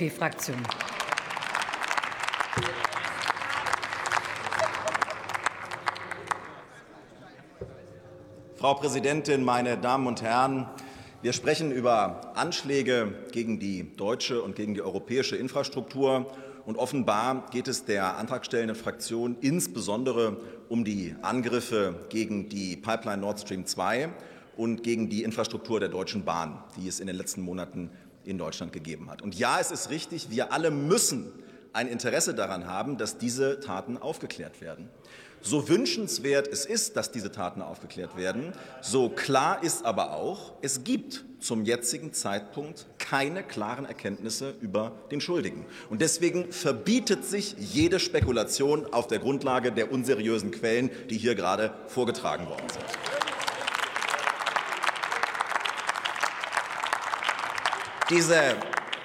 FDP-Fraktion. Frau Präsidentin, meine Damen und Herren! Wir sprechen über Anschläge gegen die deutsche und gegen die europäische Infrastruktur. Und offenbar geht es der antragstellenden Fraktion insbesondere um die Angriffe gegen die Pipeline Nord Stream 2 und gegen die Infrastruktur der Deutschen Bahn, die es in den letzten Monaten in Deutschland gegeben hat. Und ja, es ist richtig, wir alle müssen ein Interesse daran haben, dass diese Taten aufgeklärt werden. So wünschenswert es ist, dass diese Taten aufgeklärt werden, so klar ist aber auch, es gibt zum jetzigen Zeitpunkt keine klaren Erkenntnisse über den Schuldigen. Und deswegen verbietet sich jede Spekulation auf der Grundlage der unseriösen Quellen, die hier gerade vorgetragen worden sind. Diese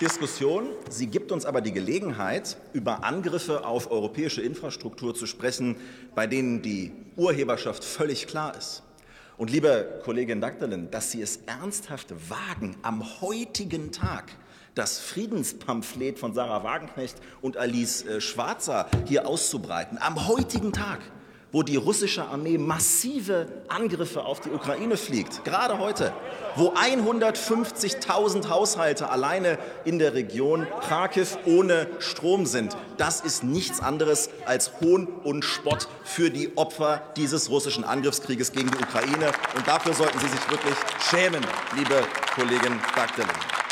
Diskussion. Sie gibt uns aber die Gelegenheit, über Angriffe auf europäische Infrastruktur zu sprechen, bei denen die Urheberschaft völlig klar ist. Und liebe Kollegin Dagdalin, dass Sie es ernsthaft wagen, am heutigen Tag das Friedenspamphlet von Sarah Wagenknecht und Alice äh, Schwarzer hier auszubreiten, am heutigen Tag, wo die russische Armee massive Angriffe auf die Ukraine fliegt, gerade heute, wo 150.000 Haushalte alleine in der Region Kharkiv ohne Strom sind. Das ist nichts anderes als Hohn und Spott für die Opfer dieses russischen Angriffskrieges gegen die Ukraine. Und dafür sollten Sie sich wirklich schämen, liebe Kollegin Bagdelin.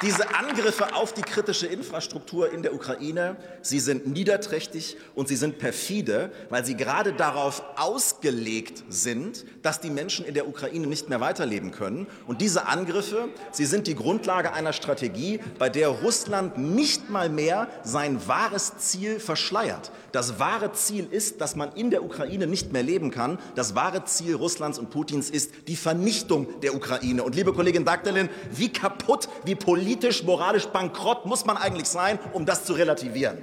Diese Angriffe auf die kritische Infrastruktur in der Ukraine, sie sind niederträchtig und sie sind perfide, weil sie gerade darauf ausgelegt sind, dass die Menschen in der Ukraine nicht mehr weiterleben können. Und diese Angriffe, sie sind die Grundlage einer Strategie, bei der Russland nicht mal mehr sein wahres Ziel verschleiert. Das wahre Ziel ist, dass man in der Ukraine nicht mehr leben kann. Das wahre Ziel Russlands und Putins ist die Vernichtung der Ukraine. Und liebe Kollegin Dagdalin, wie kaputt, wie politisch politisch, moralisch bankrott muss man eigentlich sein, um das zu relativieren?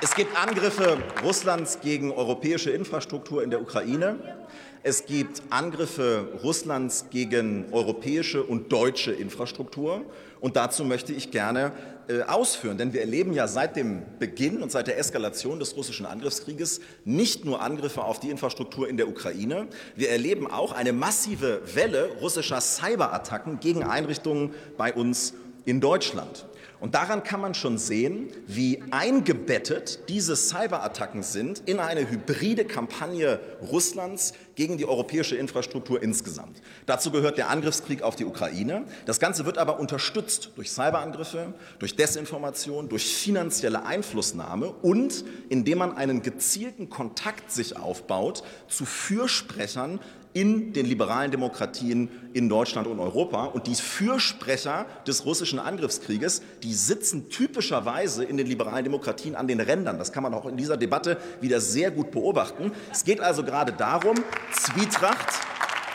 Es gibt Angriffe Russlands gegen europäische Infrastruktur in der Ukraine. Es gibt Angriffe Russlands gegen europäische und deutsche Infrastruktur. Und dazu möchte ich gerne äh, ausführen. Denn wir erleben ja seit dem Beginn und seit der Eskalation des russischen Angriffskrieges nicht nur Angriffe auf die Infrastruktur in der Ukraine, wir erleben auch eine massive Welle russischer Cyberattacken gegen Einrichtungen bei uns in Deutschland. Und daran kann man schon sehen, wie eingebettet diese Cyberattacken sind in eine hybride Kampagne Russlands gegen die europäische Infrastruktur insgesamt. Dazu gehört der Angriffskrieg auf die Ukraine. Das Ganze wird aber unterstützt durch Cyberangriffe, durch Desinformation, durch finanzielle Einflussnahme und indem man einen gezielten Kontakt sich aufbaut zu Fürsprechern in den liberalen Demokratien in Deutschland und Europa. Und die Fürsprecher des russischen Angriffskrieges, die sitzen typischerweise in den liberalen Demokratien an den Rändern. Das kann man auch in dieser Debatte wieder sehr gut beobachten. Es geht also gerade darum, Zwietracht,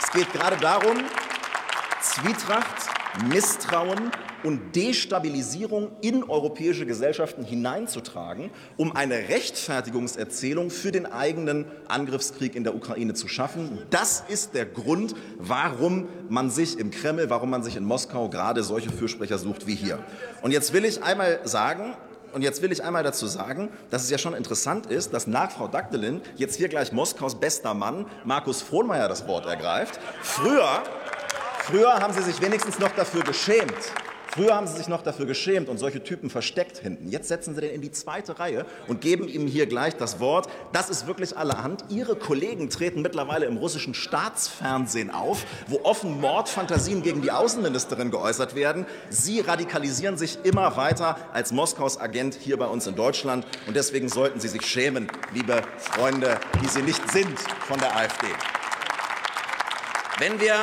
es geht gerade darum, Zwietracht, Misstrauen und Destabilisierung in europäische Gesellschaften hineinzutragen, um eine Rechtfertigungserzählung für den eigenen Angriffskrieg in der Ukraine zu schaffen. Das ist der Grund, warum man sich im Kreml, warum man sich in Moskau gerade solche Fürsprecher sucht wie hier. Und jetzt will ich einmal sagen, und jetzt will ich einmal dazu sagen, dass es ja schon interessant ist, dass nach Frau Dagdelin jetzt hier gleich Moskaus bester Mann, Markus Frohnmeier, das Wort ergreift. Früher, früher haben Sie sich wenigstens noch dafür geschämt, Früher haben Sie sich noch dafür geschämt und solche Typen versteckt hinten. Jetzt setzen Sie den in die zweite Reihe und geben ihm hier gleich das Wort. Das ist wirklich allerhand. Ihre Kollegen treten mittlerweile im russischen Staatsfernsehen auf, wo offen Mordfantasien gegen die Außenministerin geäußert werden. Sie radikalisieren sich immer weiter als Moskaus Agent hier bei uns in Deutschland. Und deswegen sollten Sie sich schämen, liebe Freunde, die Sie nicht sind von der AfD. Wenn wir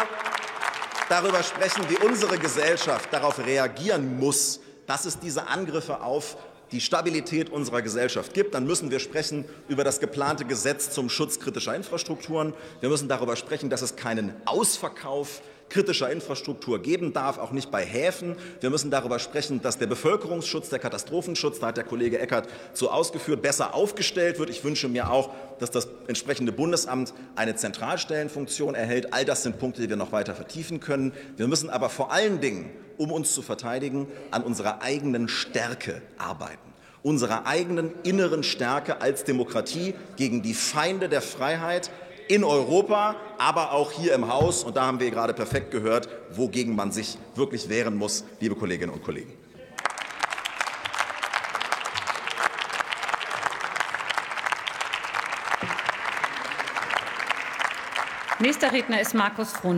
darüber sprechen, wie unsere Gesellschaft darauf reagieren muss, dass es diese Angriffe auf die Stabilität unserer Gesellschaft gibt, dann müssen wir sprechen über das geplante Gesetz zum Schutz kritischer Infrastrukturen. Wir müssen darüber sprechen, dass es keinen Ausverkauf kritischer Infrastruktur geben darf, auch nicht bei Häfen. Wir müssen darüber sprechen, dass der Bevölkerungsschutz, der Katastrophenschutz, da hat der Kollege Eckert so ausgeführt, besser aufgestellt wird. Ich wünsche mir auch, dass das entsprechende Bundesamt eine Zentralstellenfunktion erhält. All das sind Punkte, die wir noch weiter vertiefen können. Wir müssen aber vor allen Dingen, um uns zu verteidigen, an unserer eigenen Stärke arbeiten unserer eigenen inneren Stärke als Demokratie gegen die Feinde der Freiheit in Europa, aber auch hier im Haus. Und da haben wir gerade perfekt gehört, wogegen man sich wirklich wehren muss, liebe Kolleginnen und Kollegen. Nächster Redner ist Markus Frohn.